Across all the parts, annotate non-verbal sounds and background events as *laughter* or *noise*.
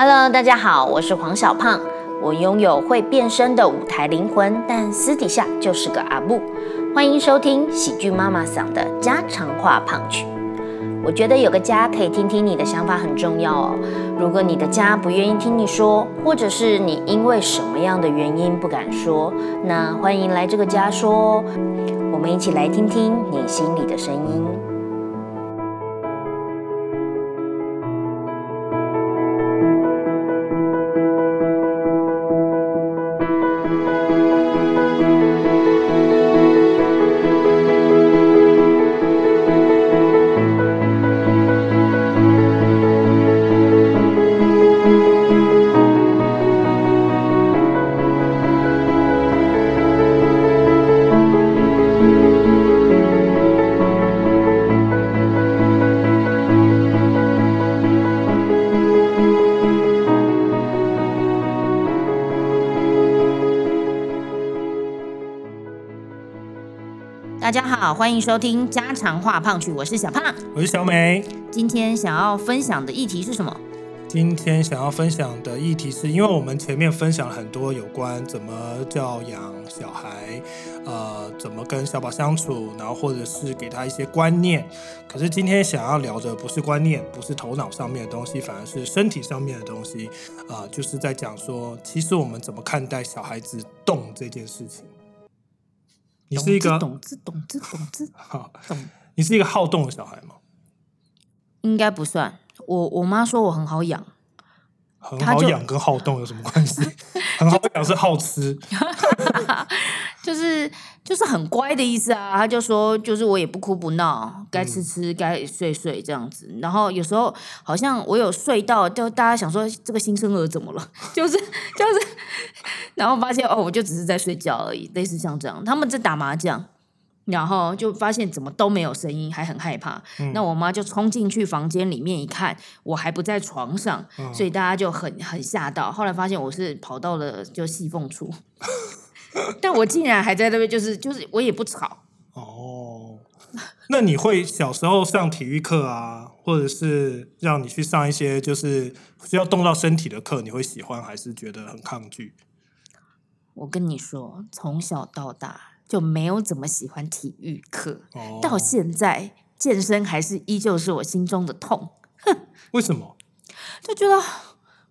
Hello，大家好，我是黄小胖。我拥有会变身的舞台灵魂，但私底下就是个阿布。欢迎收听喜剧妈妈桑的家常话胖曲。我觉得有个家可以听听你的想法很重要哦。如果你的家不愿意听你说，或者是你因为什么样的原因不敢说，那欢迎来这个家说。我们一起来听听你心里的声音。大家好，欢迎收听家常话胖曲，我是小胖，我是小美。今天想要分享的议题是什么？今天想要分享的议题是因为我们前面分享了很多有关怎么教养小孩，呃，怎么跟小宝相处，然后或者是给他一些观念。可是今天想要聊的不是观念，不是头脑上面的东西，反而是身体上面的东西。啊，就是在讲说，其实我们怎么看待小孩子动这件事情。你是一个懂之懂之懂之 *laughs* 懂。你是一个好动的小孩吗？应该不算。我我妈说我很好养。很好养跟好动有什么关系？*laughs* 很好养是好吃。*laughs* 就是就是很乖的意思啊。他就说，就是我也不哭不闹，该吃吃，该睡睡这样子。然后有时候好像我有睡到，就大家想说这个新生儿怎么了？*laughs* 就是就是。然后发现哦，我就只是在睡觉而已，类似像这样。他们在打麻将，然后就发现怎么都没有声音，还很害怕。那我妈就冲进去房间里面一看，我还不在床上，所以大家就很很吓到。后来发现我是跑到了就细缝处，*laughs* 但我竟然还在那边，就是就是我也不吵。哦，那你会小时候上体育课啊，或者是让你去上一些就是需要动到身体的课，你会喜欢还是觉得很抗拒？我跟你说，从小到大就没有怎么喜欢体育课，到现在健身还是依旧是我心中的痛。哼，*laughs* 为什么？就觉得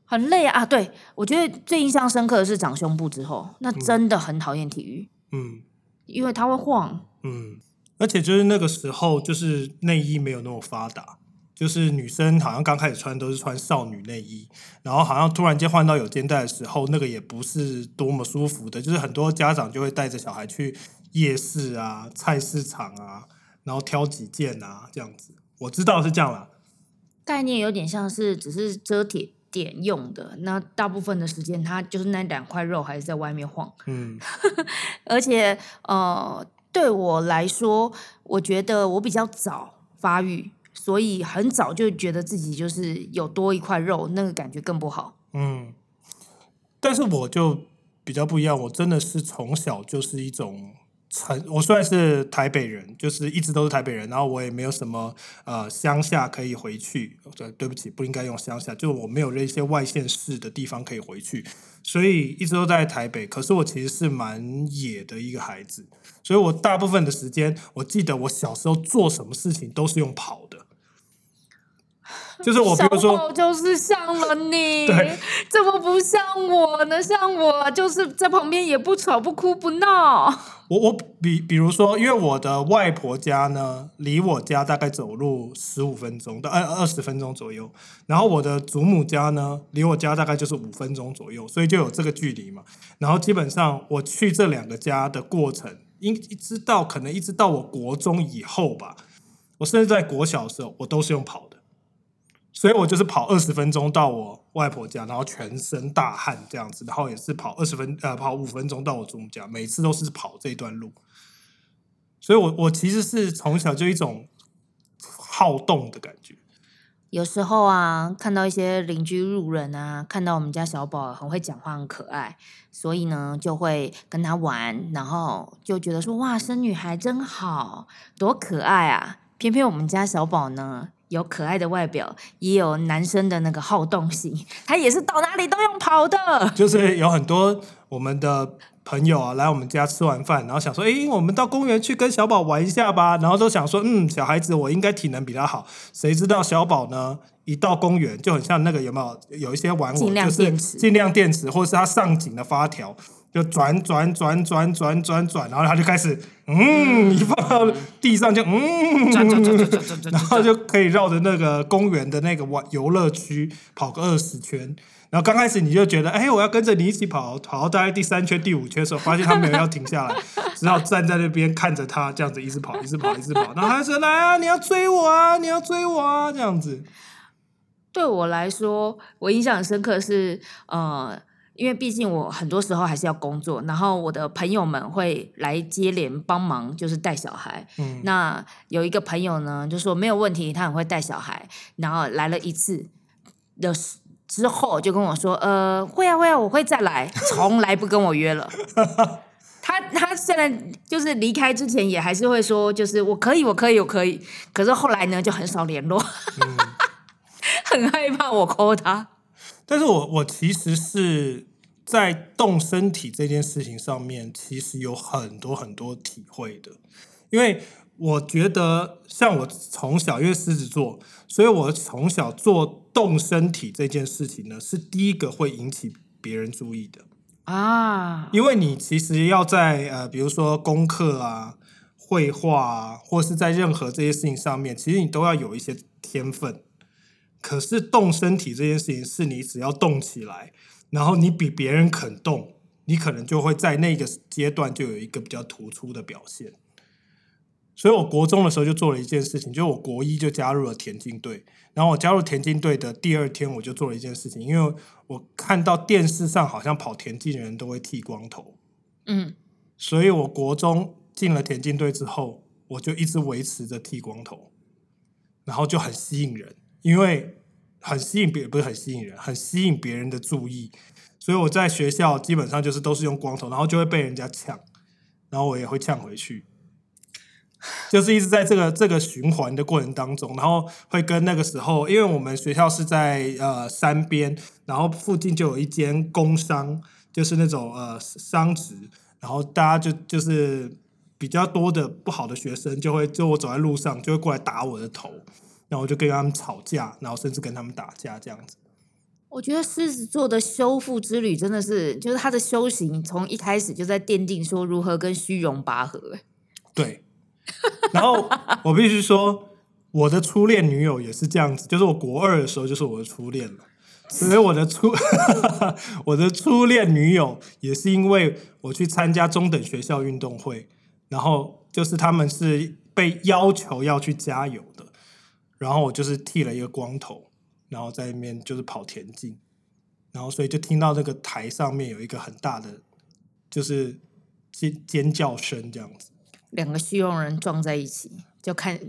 很累啊！对我觉得最印象深刻的是长胸部之后，那真的很讨厌体育。嗯，因为它会晃。嗯，而且就是那个时候，就是内衣没有那么发达。就是女生好像刚开始穿都是穿少女内衣，然后好像突然间换到有肩带的时候，那个也不是多么舒服的。就是很多家长就会带着小孩去夜市啊、菜市场啊，然后挑几件啊这样子。我知道是这样啦，概念有点像是只是遮铁点用的，那大部分的时间它就是那两块肉还是在外面晃。嗯，*laughs* 而且呃，对我来说，我觉得我比较早发育。所以很早就觉得自己就是有多一块肉，那个感觉更不好。嗯，但是我就比较不一样，我真的是从小就是一种城，我虽然是台北人，就是一直都是台北人，然后我也没有什么呃乡下可以回去。对，对不起，不应该用乡下，就我没有那些外县市的地方可以回去，所以一直都在台北。可是我其实是蛮野的一个孩子，所以我大部分的时间，我记得我小时候做什么事情都是用跑的。*laughs* 就是我，比如说，就是像了你，对，怎么不像我呢？像我就是在旁边也不吵不哭不闹。我我比比如说，因为我的外婆家呢，离我家大概走路十五分钟到二二十分钟左右，然后我的祖母家呢，离我家大概就是五分钟左右，所以就有这个距离嘛。然后基本上我去这两个家的过程，一一直到可能一直到我国中以后吧，我甚至在国小的时候，我都是用跑的。所以我就是跑二十分钟到我外婆家，然后全身大汗这样子，然后也是跑二十分呃跑五分钟到我祖母家，每次都是跑这段路。所以，我我其实是从小就一种好动的感觉。有时候啊，看到一些邻居路人啊，看到我们家小宝很会讲话，很可爱，所以呢就会跟他玩，然后就觉得说哇，生女孩真好多可爱啊！偏偏我们家小宝呢。有可爱的外表，也有男生的那个好动性，他也是到哪里都用跑的。就是有很多我们的朋友啊来我们家吃完饭，然后想说，诶，我们到公园去跟小宝玩一下吧。然后都想说，嗯，小孩子我应该体能比他好。谁知道小宝呢？一到公园就很像那个有没有有一些玩偶，尽量就是尽量电池，或是它上紧的发条。就转转转转转转转，然后他就开始，嗯，一放到地上就嗯，转转转转转转转然后就可以绕着那个公园的那个玩游乐区跑个二十圈。然后刚开始你就觉得，哎，我要跟着你一起跑，跑到大概第三圈、第五圈的时候，发现他没有要停下来，*laughs* 只好站在那边看着他这样子一直跑、一直跑、一直跑。然后他就说：“来啊，你要追我啊，你要追我啊！”这样子。对我来说，我印象很深刻是，呃，因为毕竟我很多时候还是要工作，然后我的朋友们会来接连帮忙，就是带小孩。嗯那有一个朋友呢，就说没有问题，他很会带小孩，然后来了一次的之后，就跟我说，呃，会啊会啊，我会再来，从来不跟我约了。*laughs* 他他虽然就是离开之前也还是会说，就是我可以，我可以，我可以。可是后来呢，就很少联络，*laughs* 很害怕我抠他。但是我我其实是在动身体这件事情上面，其实有很多很多体会的，因为我觉得像我从小因为狮子座，所以我从小做动身体这件事情呢，是第一个会引起别人注意的。啊，因为你其实要在呃，比如说功课啊、绘画啊，或是在任何这些事情上面，其实你都要有一些天分。可是动身体这件事情，是你只要动起来，然后你比别人肯动，你可能就会在那个阶段就有一个比较突出的表现。所以我国中的时候就做了一件事情，就我国一就加入了田径队。然后我加入田径队的第二天，我就做了一件事情，因为我看到电视上好像跑田径的人都会剃光头，嗯，所以我国中进了田径队之后，我就一直维持着剃光头，然后就很吸引人，因为很吸引别不是很吸引人，很吸引别人的注意，所以我在学校基本上就是都是用光头，然后就会被人家呛，然后我也会呛回去。*laughs* 就是一直在这个这个循环的过程当中，然后会跟那个时候，因为我们学校是在呃山边，然后附近就有一间工商，就是那种呃商职，然后大家就就是比较多的不好的学生，就会就我走在路上就会过来打我的头，然后我就跟他们吵架，然后甚至跟他们打架这样子。我觉得狮子座的修复之旅真的是，就是他的修行从一开始就在奠定说如何跟虚荣拔河。欸对，然后我必须说，我的初恋女友也是这样子，就是我国二的时候就是我的初恋了。所以我的初 *laughs* 我的初恋女友也是因为我去参加中等学校运动会，然后就是他们是被要求要去加油的，然后我就是剃了一个光头，然后在那边就是跑田径，然后所以就听到那个台上面有一个很大的就是尖尖叫声这样子。两个虚荣人撞在一起，就看，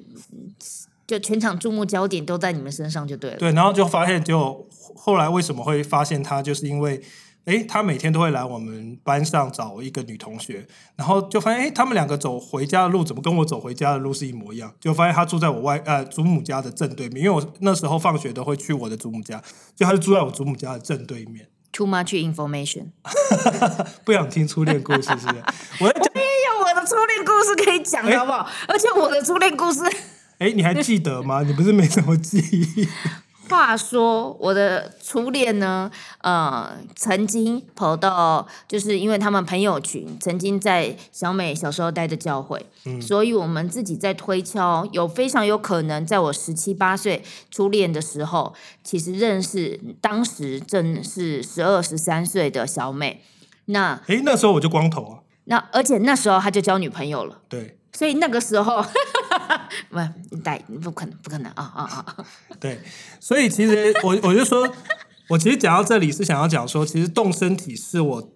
就全场注目焦点都在你们身上就对了。对，然后就发现就后来为什么会发现他，就是因为，诶，他每天都会来我们班上找一个女同学，然后就发现，诶，他们两个走回家的路怎么跟我走回家的路是一模一样？就发现他住在我外呃祖母家的正对面，因为我那时候放学都会去我的祖母家，就他就住在我祖母家的正对面。Too much information。*laughs* 不想听初恋故事是不是？我在讲，没有我的初恋故事可以讲的好不好？而且我的初恋故事，诶，你还记得吗？你不是没什么记忆？话说我的初恋呢，呃，曾经跑到，就是因为他们朋友群曾经在小美小时候待的教会，所以我们自己在推敲，有非常有可能在我十七八岁初恋的时候，其实认识当时正是十二十三岁的小美。那诶，那时候我就光头啊，那而且那时候他就交女朋友了。对所以那个时候，*laughs* 不，带不可能，不可能啊啊啊！对，所以其实我我就说，我其实讲到这里是想要讲说，其实动身体是我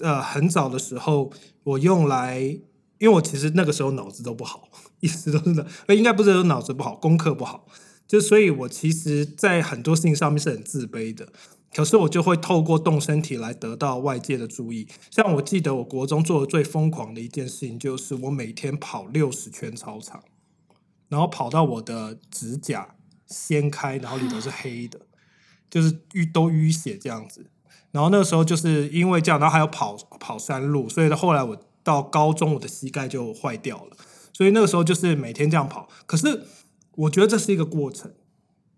呃很早的时候我用来，因为我其实那个时候脑子都不好，*laughs* 一直都是的，呃，应该不是说脑子不好，功课不好，就所以我其实在很多事情上面是很自卑的。可是我就会透过动身体来得到外界的注意。像我记得我国中做的最疯狂的一件事情，就是我每天跑六十圈操场，然后跑到我的指甲掀开，然后里头是黑的，*laughs* 就是淤都淤血这样子。然后那个时候就是因为这样，然后还有跑跑山路，所以后来我到高中我的膝盖就坏掉了。所以那个时候就是每天这样跑。可是我觉得这是一个过程，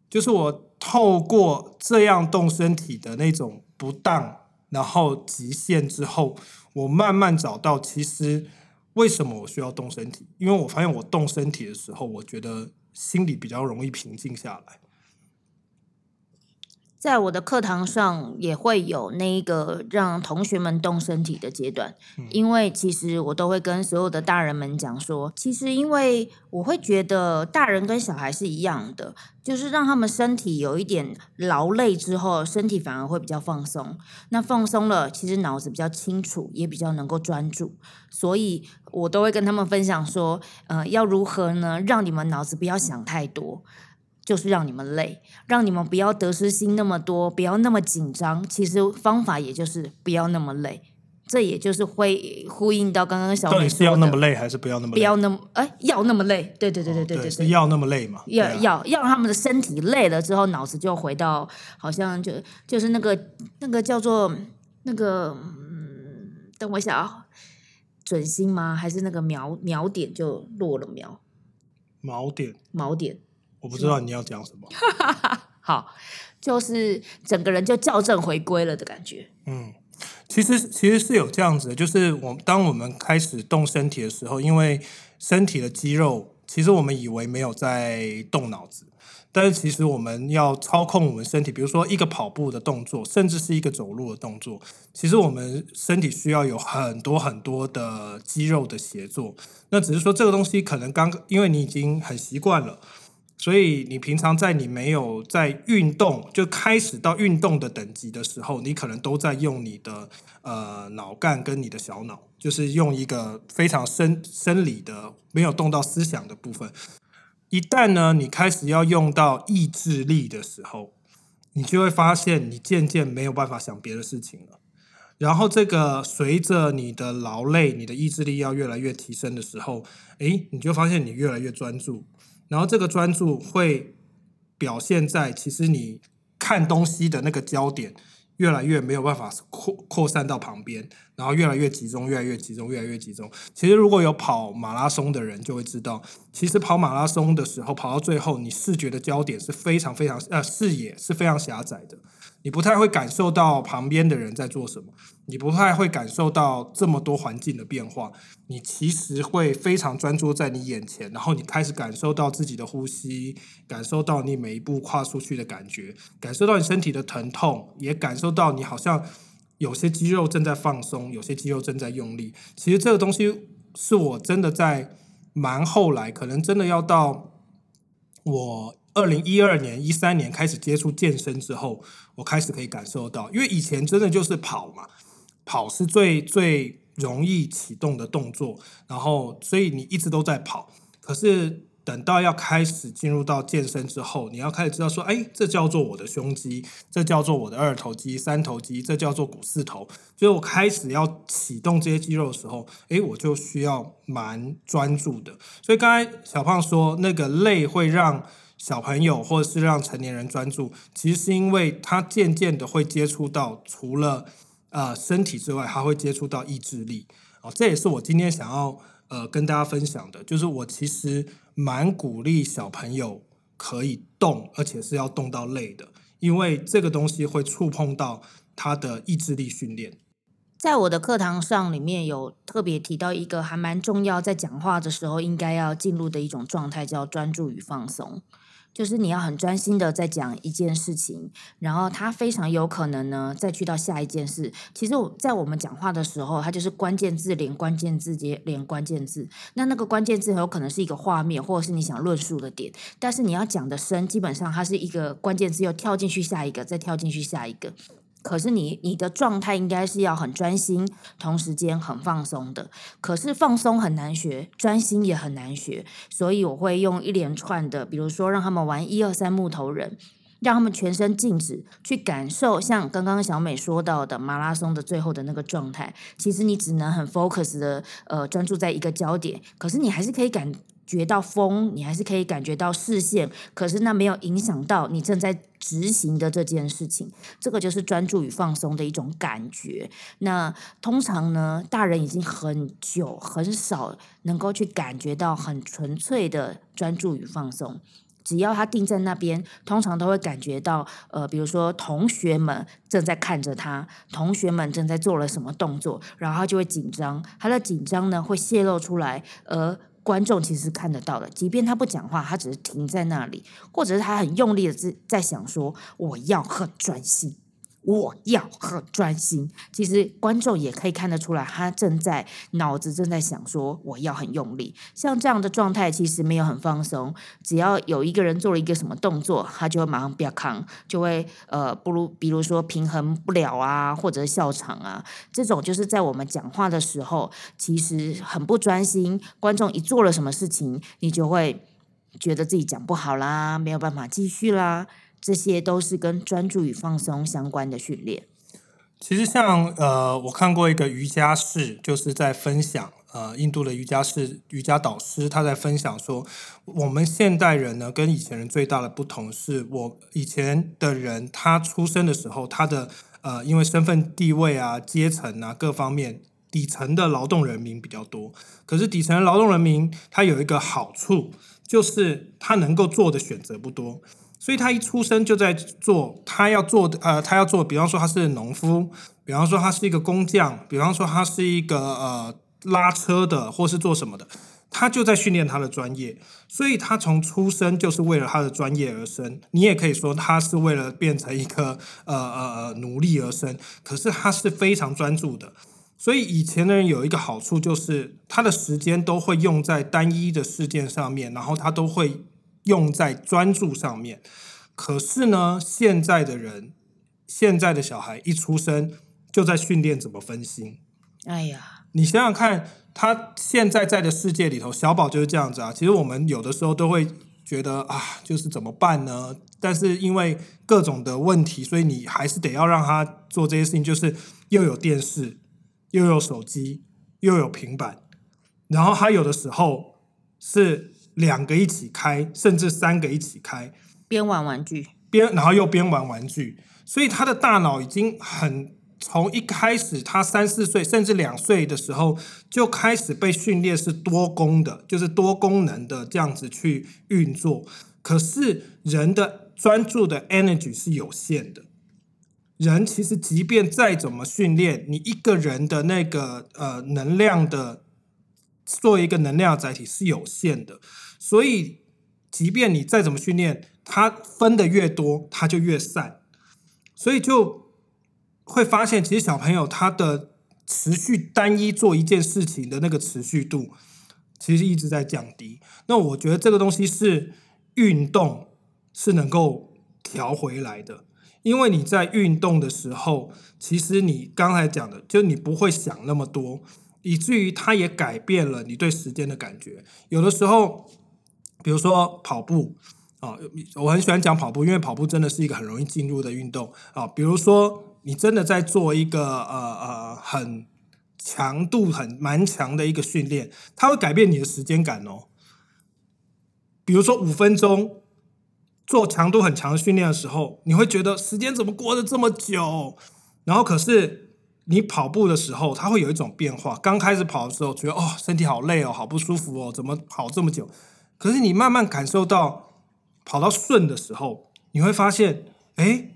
就是我透过这样动身体的那种不当，然后极限之后，我慢慢找到其实为什么我需要动身体，因为我发现我动身体的时候，我觉得心里比较容易平静下来。在我的课堂上也会有那一个让同学们动身体的阶段，因为其实我都会跟所有的大人们讲说，其实因为我会觉得大人跟小孩是一样的，就是让他们身体有一点劳累之后，身体反而会比较放松。那放松了，其实脑子比较清楚，也比较能够专注。所以我都会跟他们分享说，呃，要如何呢，让你们脑子不要想太多。就是让你们累，让你们不要得失心那么多，不要那么紧张。其实方法也就是不要那么累，这也就是会呼应到刚刚小美是要那么累还是不要那么累不要那么哎要那么累？对对对对对对，是要那么累嘛？要要要让他们的身体累了之后，脑子就回到好像就就是那个那个叫做那个嗯，等我一下啊，准心吗？还是那个锚锚点就落了锚？锚点锚点。我不知道你要讲什么。*laughs* 好，就是整个人就校正回归了的感觉。嗯，其实其实是有这样子的，就是我当我们开始动身体的时候，因为身体的肌肉，其实我们以为没有在动脑子。但是其实我们要操控我们身体，比如说一个跑步的动作，甚至是一个走路的动作，其实我们身体需要有很多很多的肌肉的协作。那只是说这个东西可能刚因为你已经很习惯了。所以你平常在你没有在运动就开始到运动的等级的时候，你可能都在用你的呃脑干跟你的小脑，就是用一个非常生生理的没有动到思想的部分。一旦呢你开始要用到意志力的时候，你就会发现你渐渐没有办法想别的事情了。然后这个随着你的劳累，你的意志力要越来越提升的时候，诶，你就发现你越来越专注。然后这个专注会表现在，其实你看东西的那个焦点越来越没有办法扩扩散到旁边，然后越来越集中，越来越集中，越来越集中。其实如果有跑马拉松的人就会知道，其实跑马拉松的时候，跑到最后，你视觉的焦点是非常非常呃视野是非常狭窄的。你不太会感受到旁边的人在做什么，你不太会感受到这么多环境的变化。你其实会非常专注在你眼前，然后你开始感受到自己的呼吸，感受到你每一步跨出去的感觉，感受到你身体的疼痛，也感受到你好像有些肌肉正在放松，有些肌肉正在用力。其实这个东西是我真的在蛮后来，可能真的要到我。二零一二年、一三年开始接触健身之后，我开始可以感受到，因为以前真的就是跑嘛，跑是最最容易启动的动作，然后所以你一直都在跑。可是等到要开始进入到健身之后，你要开始知道说，哎，这叫做我的胸肌，这叫做我的二头肌、三头肌，这叫做股四头。所以我开始要启动这些肌肉的时候，哎，我就需要蛮专注的。所以刚才小胖说，那个累会让。小朋友或者是让成年人专注，其实是因为他渐渐的会接触到除了呃身体之外，他会接触到意志力哦。这也是我今天想要呃跟大家分享的，就是我其实蛮鼓励小朋友可以动，而且是要动到累的，因为这个东西会触碰到他的意志力训练。在我的课堂上，里面有特别提到一个还蛮重要，在讲话的时候应该要进入的一种状态，叫专注与放松。就是你要很专心的在讲一件事情，然后他非常有可能呢，再去到下一件事。其实我在我们讲话的时候，它就是关键字连关键字接连关键字。那那个关键字很有可能是一个画面，或者是你想论述的点。但是你要讲的深，基本上它是一个关键字，又跳进去下一个，再跳进去下一个。可是你你的状态应该是要很专心，同时间很放松的。可是放松很难学，专心也很难学，所以我会用一连串的，比如说让他们玩一二三木头人，让他们全身静止，去感受像刚刚小美说到的马拉松的最后的那个状态。其实你只能很 focus 的呃专注在一个焦点，可是你还是可以感。觉到风，你还是可以感觉到视线，可是那没有影响到你正在执行的这件事情。这个就是专注与放松的一种感觉。那通常呢，大人已经很久很少能够去感觉到很纯粹的专注与放松。只要他定在那边，通常都会感觉到，呃，比如说同学们正在看着他，同学们正在做了什么动作，然后他就会紧张，他的紧张呢会泄露出来，而观众其实看得到的，即便他不讲话，他只是停在那里，或者是他很用力的在在想说，我要很专心。我要很专心，其实观众也可以看得出来，他正在脑子正在想说我要很用力。像这样的状态，其实没有很放松。只要有一个人做了一个什么动作，他就会马上不要扛，就会呃，不如比如说平衡不了啊，或者笑场啊，这种就是在我们讲话的时候，其实很不专心。观众一做了什么事情，你就会觉得自己讲不好啦，没有办法继续啦。这些都是跟专注与放松相关的训练。其实像呃，我看过一个瑜伽室，就是在分享呃，印度的瑜伽室瑜伽导师他在分享说，我们现代人呢跟以前人最大的不同是，我以前的人他出生的时候，他的呃，因为身份地位啊、阶层啊各方面，底层的劳动人民比较多。可是底层的劳动人民他有一个好处，就是他能够做的选择不多。所以他一出生就在做他要做的，呃，他要做，比方说他是农夫，比方说他是一个工匠，比方说他是一个呃拉车的，或是做什么的，他就在训练他的专业。所以他从出生就是为了他的专业而生。你也可以说他是为了变成一个呃呃呃奴隶而生。可是他是非常专注的。所以以前的人有一个好处，就是他的时间都会用在单一的事件上面，然后他都会。用在专注上面，可是呢，现在的人，现在的小孩一出生就在训练怎么分心。哎呀，你想想看，他现在在的世界里头，小宝就是这样子啊。其实我们有的时候都会觉得啊，就是怎么办呢？但是因为各种的问题，所以你还是得要让他做这些事情，就是又有电视，又有手机，又有平板，然后他有的时候是。两个一起开，甚至三个一起开，边玩玩具边，然后又边玩玩具，所以他的大脑已经很从一开始他三四岁甚至两岁的时候就开始被训练是多功的，就是多功能的这样子去运作。可是人的专注的 energy 是有限的，人其实即便再怎么训练，你一个人的那个呃能量的作为一个能量载体是有限的。所以，即便你再怎么训练，它分的越多，它就越散。所以就会发现，其实小朋友他的持续单一做一件事情的那个持续度，其实一直在降低。那我觉得这个东西是运动是能够调回来的，因为你在运动的时候，其实你刚才讲的，就你不会想那么多，以至于它也改变了你对时间的感觉。有的时候。比如说跑步啊，我很喜欢讲跑步，因为跑步真的是一个很容易进入的运动啊。比如说你真的在做一个呃呃很强度很蛮强的一个训练，它会改变你的时间感哦。比如说五分钟做强度很强的训练的时候，你会觉得时间怎么过得这么久？然后可是你跑步的时候，它会有一种变化。刚开始跑的时候觉得哦身体好累哦，好不舒服哦，怎么跑这么久？可是你慢慢感受到跑到顺的时候，你会发现，哎，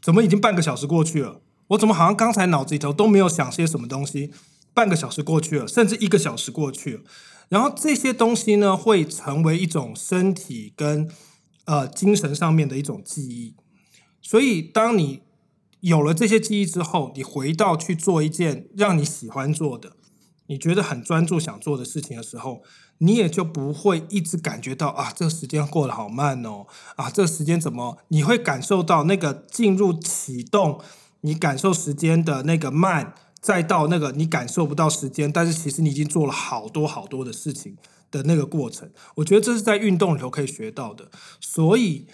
怎么已经半个小时过去了？我怎么好像刚才脑子里头都没有想些什么东西？半个小时过去了，甚至一个小时过去了。然后这些东西呢，会成为一种身体跟呃精神上面的一种记忆。所以，当你有了这些记忆之后，你回到去做一件让你喜欢做的、你觉得很专注想做的事情的时候。你也就不会一直感觉到啊，这个时间过得好慢哦，啊，这个时间怎么？你会感受到那个进入启动，你感受时间的那个慢，再到那个你感受不到时间，但是其实你已经做了好多好多的事情的那个过程。我觉得这是在运动里头可以学到的，所以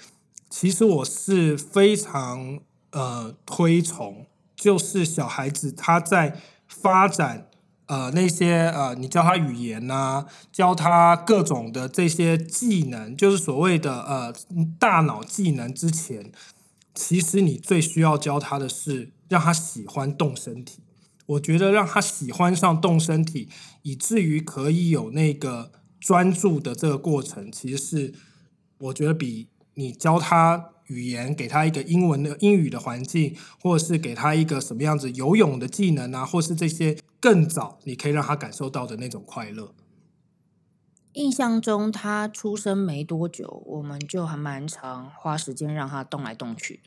其实我是非常呃推崇，就是小孩子他在发展。呃那些呃你教他语言呐、教他各种的这些技能，就是所谓的呃大脑技能之前，其实你最需要教他的是让他喜欢动身体。我觉得让他喜欢上动身体，以至于可以有那个专注的这个过程，其实是我觉得比你教他语言，给他一个英文的英语的环境，或者是给他一个什么样子游泳的技能啊，或是这些更早你可以让他感受到的那种快乐。印象中他出生没多久，我们就还蛮长花时间让他动来动去。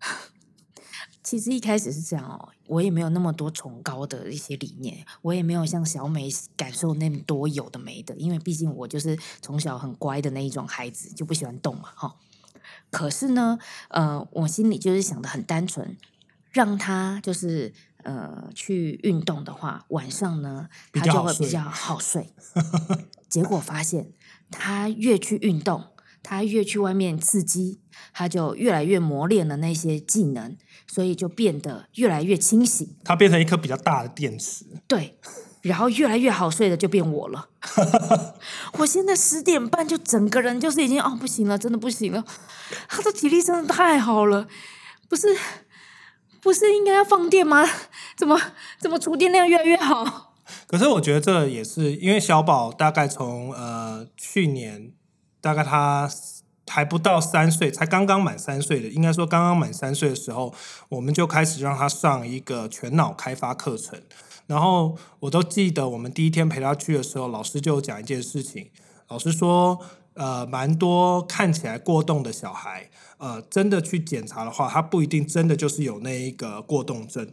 *laughs* 其实一开始是这样哦，我也没有那么多崇高的一些理念，我也没有像小美感受那么多有的没的，因为毕竟我就是从小很乖的那一种孩子，就不喜欢动嘛，哈。可是呢，呃，我心里就是想的很单纯，让他就是呃去运动的话，晚上呢他就会比较好睡。*laughs* 结果发现，他越去运动，他越去外面刺激，他就越来越磨练了那些技能，所以就变得越来越清醒。他变成一颗比较大的电池，对，然后越来越好睡的就变我了。*laughs* 我现在十点半就整个人就是已经哦不行了，真的不行了。他的体力真的太好了，不是不是应该要放电吗？怎么怎么储电量越来越好？可是我觉得这也是因为小宝大概从呃去年大概他还不到三岁，才刚刚满三岁的，应该说刚刚满三岁的时候，我们就开始让他上一个全脑开发课程。然后我都记得我们第一天陪他去的时候，老师就讲一件事情，老师说，呃，蛮多看起来过动的小孩，呃，真的去检查的话，他不一定真的就是有那一个过动症。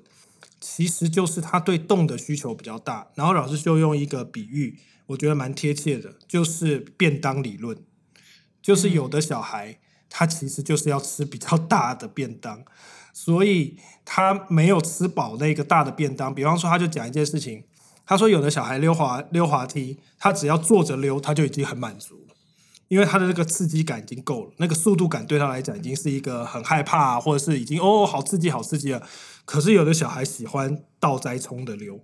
其实就是他对动的需求比较大，然后老师就用一个比喻，我觉得蛮贴切的，就是便当理论，就是有的小孩他其实就是要吃比较大的便当，所以他没有吃饱那个大的便当。比方说，他就讲一件事情，他说有的小孩溜滑溜滑梯，他只要坐着溜，他就已经很满足。因为他的那个刺激感已经够了，那个速度感对他来讲已经是一个很害怕、或者是已经哦好刺激好刺激了。可是有的小孩喜欢倒栽葱的溜，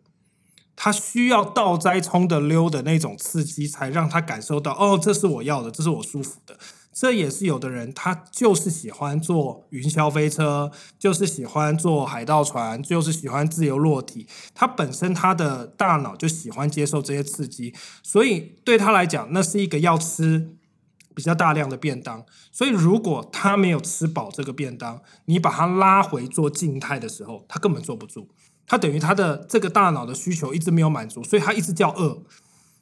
他需要倒栽葱的溜的那种刺激，才让他感受到哦，这是我要的，这是我舒服的。这也是有的人他就是喜欢坐云霄飞车，就是喜欢坐海盗船，就是喜欢自由落体。他本身他的大脑就喜欢接受这些刺激，所以对他来讲，那是一个要吃比较大量的便当。所以如果他没有吃饱这个便当，你把他拉回做静态的时候，他根本坐不住。他等于他的这个大脑的需求一直没有满足，所以他一直叫饿。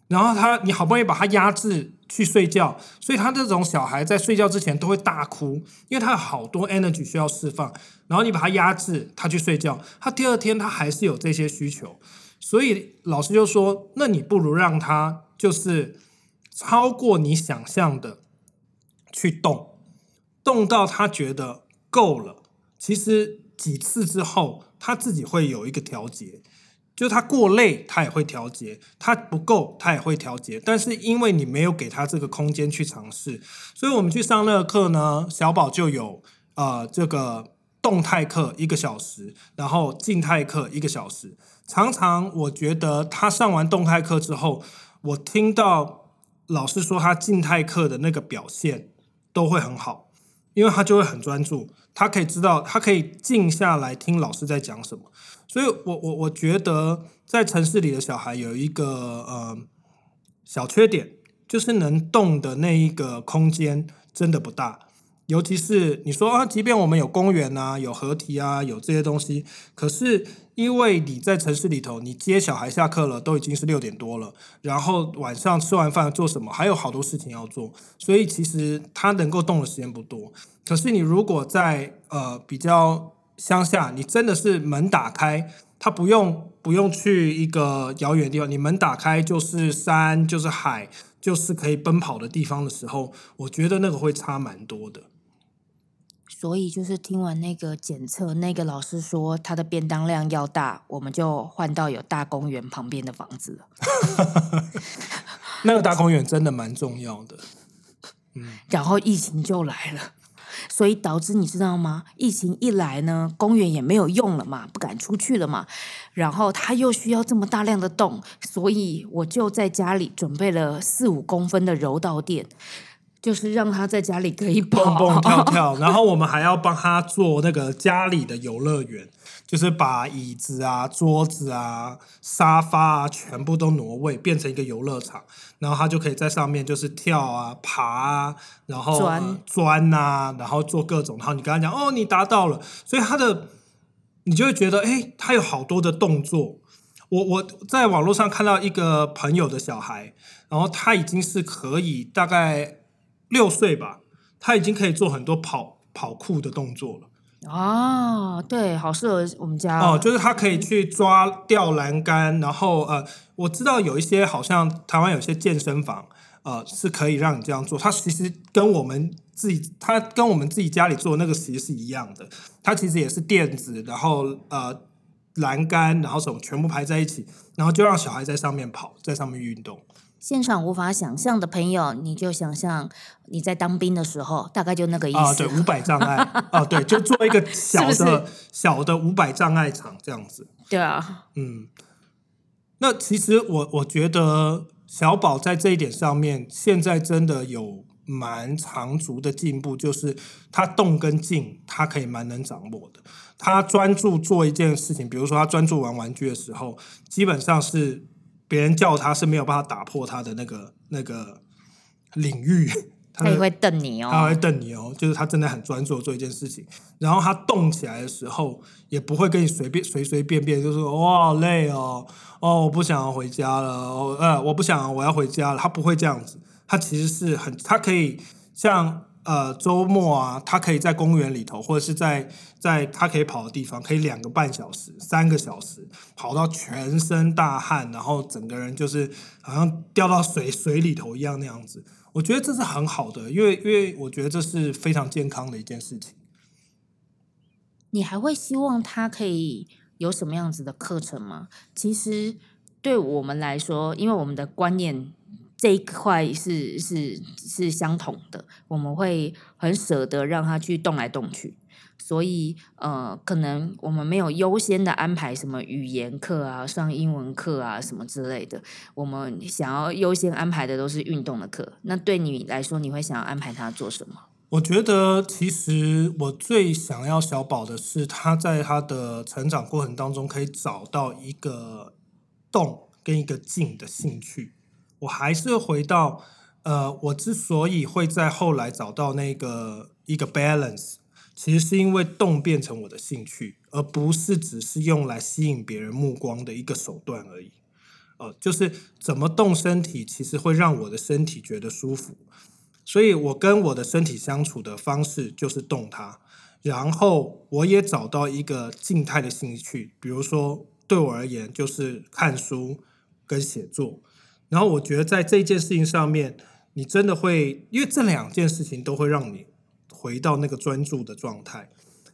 然后他，你好不容易把他压制去睡觉，所以他这种小孩在睡觉之前都会大哭，因为他有好多 energy 需要释放。然后你把他压制，他去睡觉，他第二天他还是有这些需求，所以老师就说，那你不如让他就是超过你想象的去动，动到他觉得够了。其实几次之后，他自己会有一个调节。就他过累，他也会调节；他不够，他也会调节。但是因为你没有给他这个空间去尝试，所以我们去上那个课呢，小宝就有呃这个动态课一个小时，然后静态课一个小时。常常我觉得他上完动态课之后，我听到老师说他静态课的那个表现都会很好，因为他就会很专注，他可以知道，他可以静下来听老师在讲什么。所以我我我觉得在城市里的小孩有一个呃小缺点，就是能动的那一个空间真的不大。尤其是你说啊，即便我们有公园啊、有河堤啊、有这些东西，可是因为你在城市里头，你接小孩下课了，都已经是六点多了，然后晚上吃完饭做什么，还有好多事情要做，所以其实他能够动的时间不多。可是你如果在呃比较乡下，你真的是门打开，它不用不用去一个遥远的地方，你门打开就是山，就是海，就是可以奔跑的地方的时候，我觉得那个会差蛮多的。所以就是听完那个检测，那个老师说他的便当量要大，我们就换到有大公园旁边的房子了。*laughs* *laughs* 那个大公园真的蛮重要的。嗯然后疫情就来了，所以导致你知道吗？疫情一来呢，公园也没有用了嘛，不敢出去了嘛。然后他又需要这么大量的洞，所以我就在家里准备了四五公分的柔道垫，就是让他在家里可以蹦蹦跳 *laughs* 跳。然后我们还要帮他做那个家里的游乐园。就是把椅子啊、桌子啊、沙发啊全部都挪位，变成一个游乐场，然后他就可以在上面就是跳啊、爬啊，然后钻钻啊，然后做各种。然后你跟他讲哦，你达到了，所以他的你就会觉得哎，他有好多的动作。我我在网络上看到一个朋友的小孩，然后他已经是可以大概六岁吧，他已经可以做很多跑跑酷的动作了。哦，对，好适合我们家哦。就是他可以去抓吊栏杆，然后呃，我知道有一些好像台湾有些健身房呃是可以让你这样做。它其实跟我们自己，它跟我们自己家里做的那个其实是一样的。它其实也是垫子，然后呃栏杆，然后什么全部排在一起，然后就让小孩在上面跑，在上面运动。现场无法想象的朋友，你就想象你在当兵的时候，大概就那个意思。啊，对，五百障碍啊，对，就做一个 *laughs* 小的、小的五百障碍场这样子。对啊，嗯。那其实我我觉得小宝在这一点上面，现在真的有蛮长足的进步，就是他动跟静，他可以蛮能掌握的。他专注做一件事情，比如说他专注玩玩具的时候，基本上是。别人叫他是没有办法打破他的那个那个领域，*laughs* 他也会瞪你哦，他会瞪你哦，就是他真的很专注做一件事情，然后他动起来的时候也不会跟你随便随随便便就说我好累哦，哦我不想要回家了，哦呃我不想我要回家了，他不会这样子，他其实是很他可以像。呃，周末啊，他可以在公园里头，或者是在在他可以跑的地方，可以两个半小时、三个小时跑到全身大汗，然后整个人就是好像掉到水水里头一样那样子。我觉得这是很好的，因为因为我觉得这是非常健康的一件事情。你还会希望他可以有什么样子的课程吗？其实对我们来说，因为我们的观念。这一块是是是相同的，我们会很舍得让他去动来动去，所以呃，可能我们没有优先的安排什么语言课啊、上英文课啊什么之类的，我们想要优先安排的都是运动的课。那对你来说，你会想要安排他做什么？我觉得其实我最想要小宝的是他在他的成长过程当中可以找到一个动跟一个静的兴趣。我还是回到，呃，我之所以会在后来找到那个一个 balance，其实是因为动变成我的兴趣，而不是只是用来吸引别人目光的一个手段而已。呃，就是怎么动身体，其实会让我的身体觉得舒服，所以我跟我的身体相处的方式就是动它，然后我也找到一个静态的兴趣，比如说对我而言就是看书跟写作。然后我觉得在这件事情上面，你真的会，因为这两件事情都会让你回到那个专注的状态。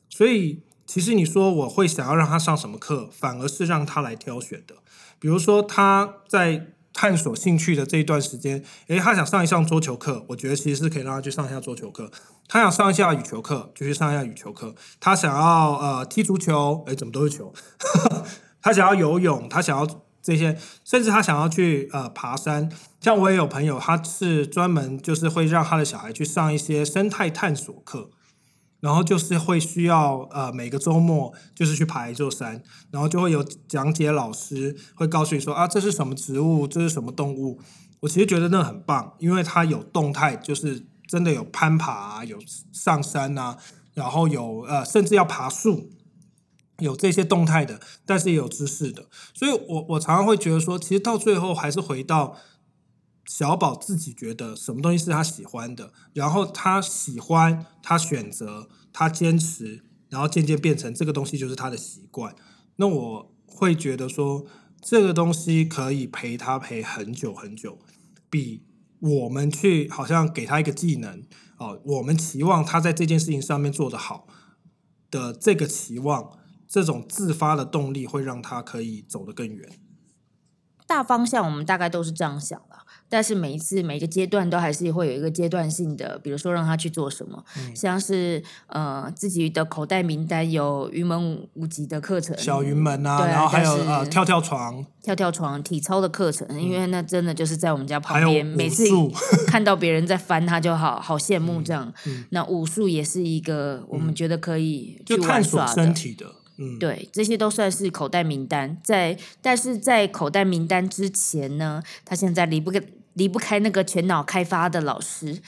所以其实你说我会想要让他上什么课，反而是让他来挑选的。比如说他在探索兴趣的这一段时间，诶，他想上一上桌球课，我觉得其实是可以让他去上一下桌球课。他想上一下羽球课，就去上一下羽球课。他想要呃踢足球，诶，怎么都是球。*laughs* 他想要游泳，他想要。这些，甚至他想要去呃爬山，像我也有朋友，他是专门就是会让他的小孩去上一些生态探索课，然后就是会需要呃每个周末就是去爬一座山，然后就会有讲解老师会告诉你说啊这是什么植物，这是什么动物。我其实觉得那很棒，因为它有动态，就是真的有攀爬，有上山啊，然后有呃甚至要爬树。有这些动态的，但是也有知识的，所以我我常常会觉得说，其实到最后还是回到小宝自己觉得什么东西是他喜欢的，然后他喜欢，他选择，他坚持，然后渐渐变成这个东西就是他的习惯。那我会觉得说，这个东西可以陪他陪很久很久，比我们去好像给他一个技能哦，我们期望他在这件事情上面做得好的这个期望。这种自发的动力会让他可以走得更远。大方向我们大概都是这样想的，但是每一次每个阶段都还是会有一个阶段性的，比如说让他去做什么，嗯。像是呃自己的口袋名单有云门舞集的课程，小云门啊，然后还有呃跳跳床，跳跳床、体操的课程，因为那真的就是在我们家旁边，每次，*laughs* 看到别人在翻，他就好好羡慕这样。那武术也是一个我们觉得可以去就探索。身体的，嗯，对，这些都算是口袋名单。在但是在口袋名单之前呢，他现在离不开离不开那个全脑开发的老师，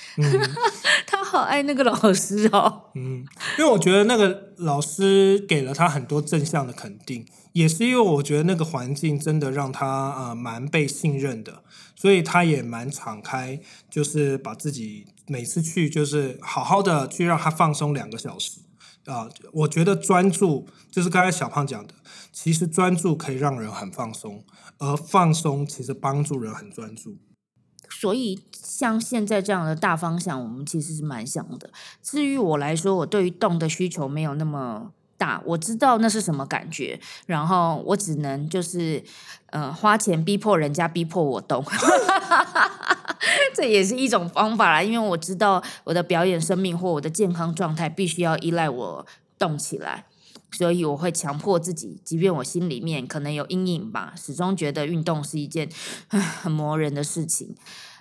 *laughs* 他好爱那个老师哦。嗯。因为我觉得那个老师给了他很多正向的肯定，也是因为我觉得那个环境真的让他呃蛮被信任的，所以他也蛮敞开，就是把自己每次去就是好好的去让他放松两个小时啊、我觉得专注就是刚才小胖讲的，其实专注可以让人很放松，而放松其实帮助人很专注。所以像现在这样的大方向，我们其实是蛮想的。至于我来说，我对于动的需求没有那么大，我知道那是什么感觉，然后我只能就是呃花钱逼迫人家逼迫我动。*laughs* 这也是一种方法啦，因为我知道我的表演生命或我的健康状态必须要依赖我动起来，所以我会强迫自己，即便我心里面可能有阴影吧，始终觉得运动是一件很磨人的事情。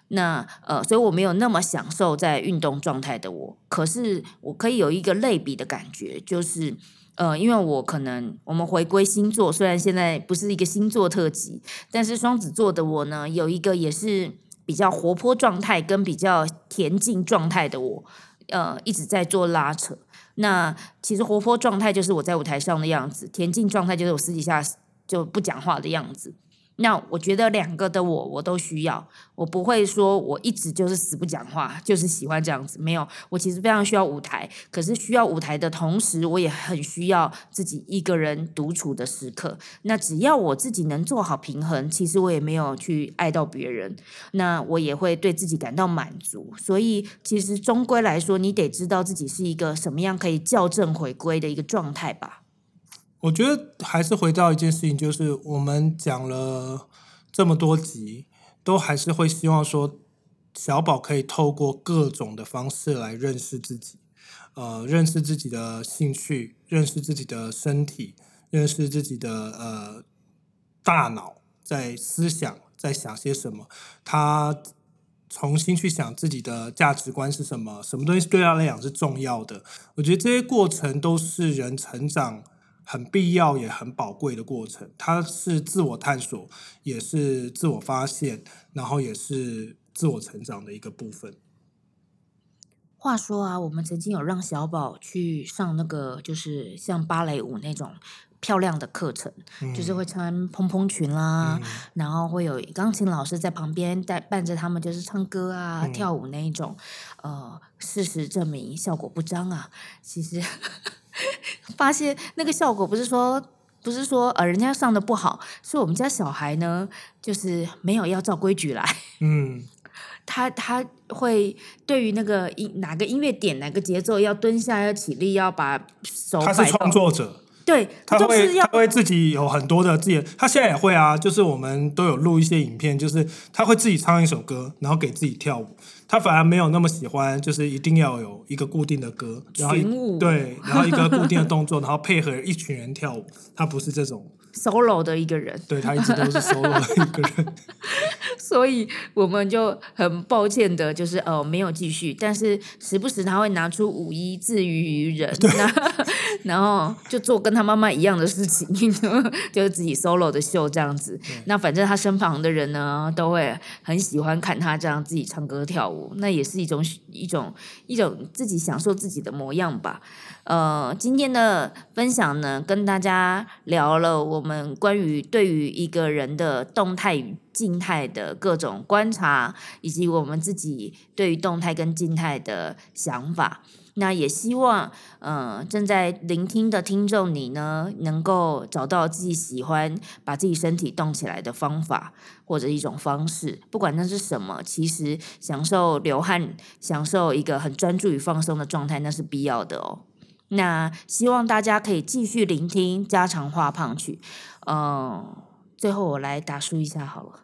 那呃，所以我没有那么享受在运动状态的我，可是我可以有一个类比的感觉，就是呃，因为我可能我们回归星座，虽然现在不是一个星座特辑，但是双子座的我呢，有一个也是比较活泼状态跟比较恬静状态的我，呃，一直在做拉扯。那其实活泼状态就是我在舞台上的样子，恬静状态就是我私底下就不讲话的样子。那我觉得两个的我，我都需要。我不会说我一直就是死不讲话，就是喜欢这样子。没有，我其实非常需要舞台。可是需要舞台的同时，我也很需要自己一个人独处的时刻。那只要我自己能做好平衡，其实我也没有去爱到别人，那我也会对自己感到满足。所以，其实终归来说，你得知道自己是一个什么样可以校正回归的一个状态吧。我觉得还是回到一件事情，就是我们讲了这么多集，都还是会希望说，小宝可以透过各种的方式来认识自己，呃，认识自己的兴趣，认识自己的身体，认识自己的呃大脑在思想在想些什么，他重新去想自己的价值观是什么，什么东西对他来讲是重要的。我觉得这些过程都是人成长很必要也很宝贵的过程。它是自我探索，也是自我发现，然后也是自我成长的一个部分。话说啊，我们曾经有让小宝去上那个，就是像芭蕾舞那种漂亮的课程，就是会穿蓬蓬裙啦，然后会有钢琴老师在旁边带伴着他们，就是唱歌啊、跳舞那一种。呃，事实证明效果不彰啊。其实发现那个效果不是说。不是说呃人家上的不好，是我们家小孩呢，就是没有要照规矩来。嗯，*laughs* 他他会对于那个音哪个音乐点哪个节奏要蹲下要起立要把手他是创作者，对，他就是要会他会自己有很多的自己，他现在也会啊，就是我们都有录一些影片，就是他会自己唱一首歌，然后给自己跳舞。他反而没有那么喜欢，就是一定要有一个固定的歌，然后对，然后一个固定的 *laughs* 动作，然后配合一群人跳舞。他不是这种，solo 的一个人，对他一直都是 solo 的一个人。*laughs* 所以我们就很抱歉的，就是呃没有继续，但是时不时他会拿出五一自娱于人，那 *laughs* 然后就做跟他妈妈一样的事情，*laughs* 就是自己 solo 的秀这样子。那反正他身旁的人呢，都会很喜欢看他这样自己唱歌跳舞，那也是一种一种一种自己享受自己的模样吧。呃，今天的分享呢，跟大家聊了我们关于对于一个人的动态与静态的各种观察，以及我们自己对于动态跟静态的想法。那也希望，呃，正在聆听的听众你呢，能够找到自己喜欢把自己身体动起来的方法，或者一种方式，不管那是什么，其实享受流汗，享受一个很专注与放松的状态，那是必要的哦。那希望大家可以继续聆听家常话胖曲，嗯、最后我来打书一下好了。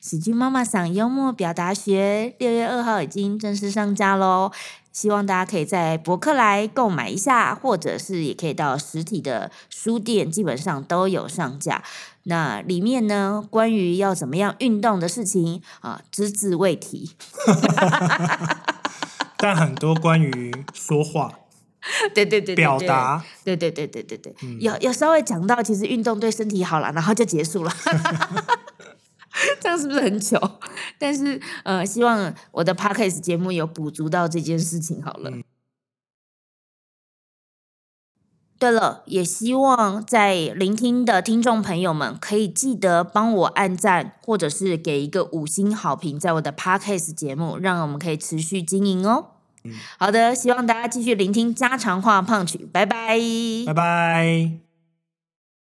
喜剧妈妈嗓幽默表达学》六月二号已经正式上架喽，希望大家可以在博客来购买一下，或者是也可以到实体的书店，基本上都有上架。那里面呢，关于要怎么样运动的事情啊，只字未提。*laughs* *laughs* 但很多关于说话、*laughs* 对对对对表达，对对对对对对，有有稍微讲到，其实运动对身体好了，然后就结束了。*laughs* 这样是不是很糗？但是呃，希望我的 podcast 节目有补足到这件事情好了。对了，也希望在聆听的听众朋友们可以记得帮我按赞，或者是给一个五星好评，在我的 podcast 节目，让我们可以持续经营哦。好的，希望大家继续聆听家常话胖曲，拜拜，拜拜。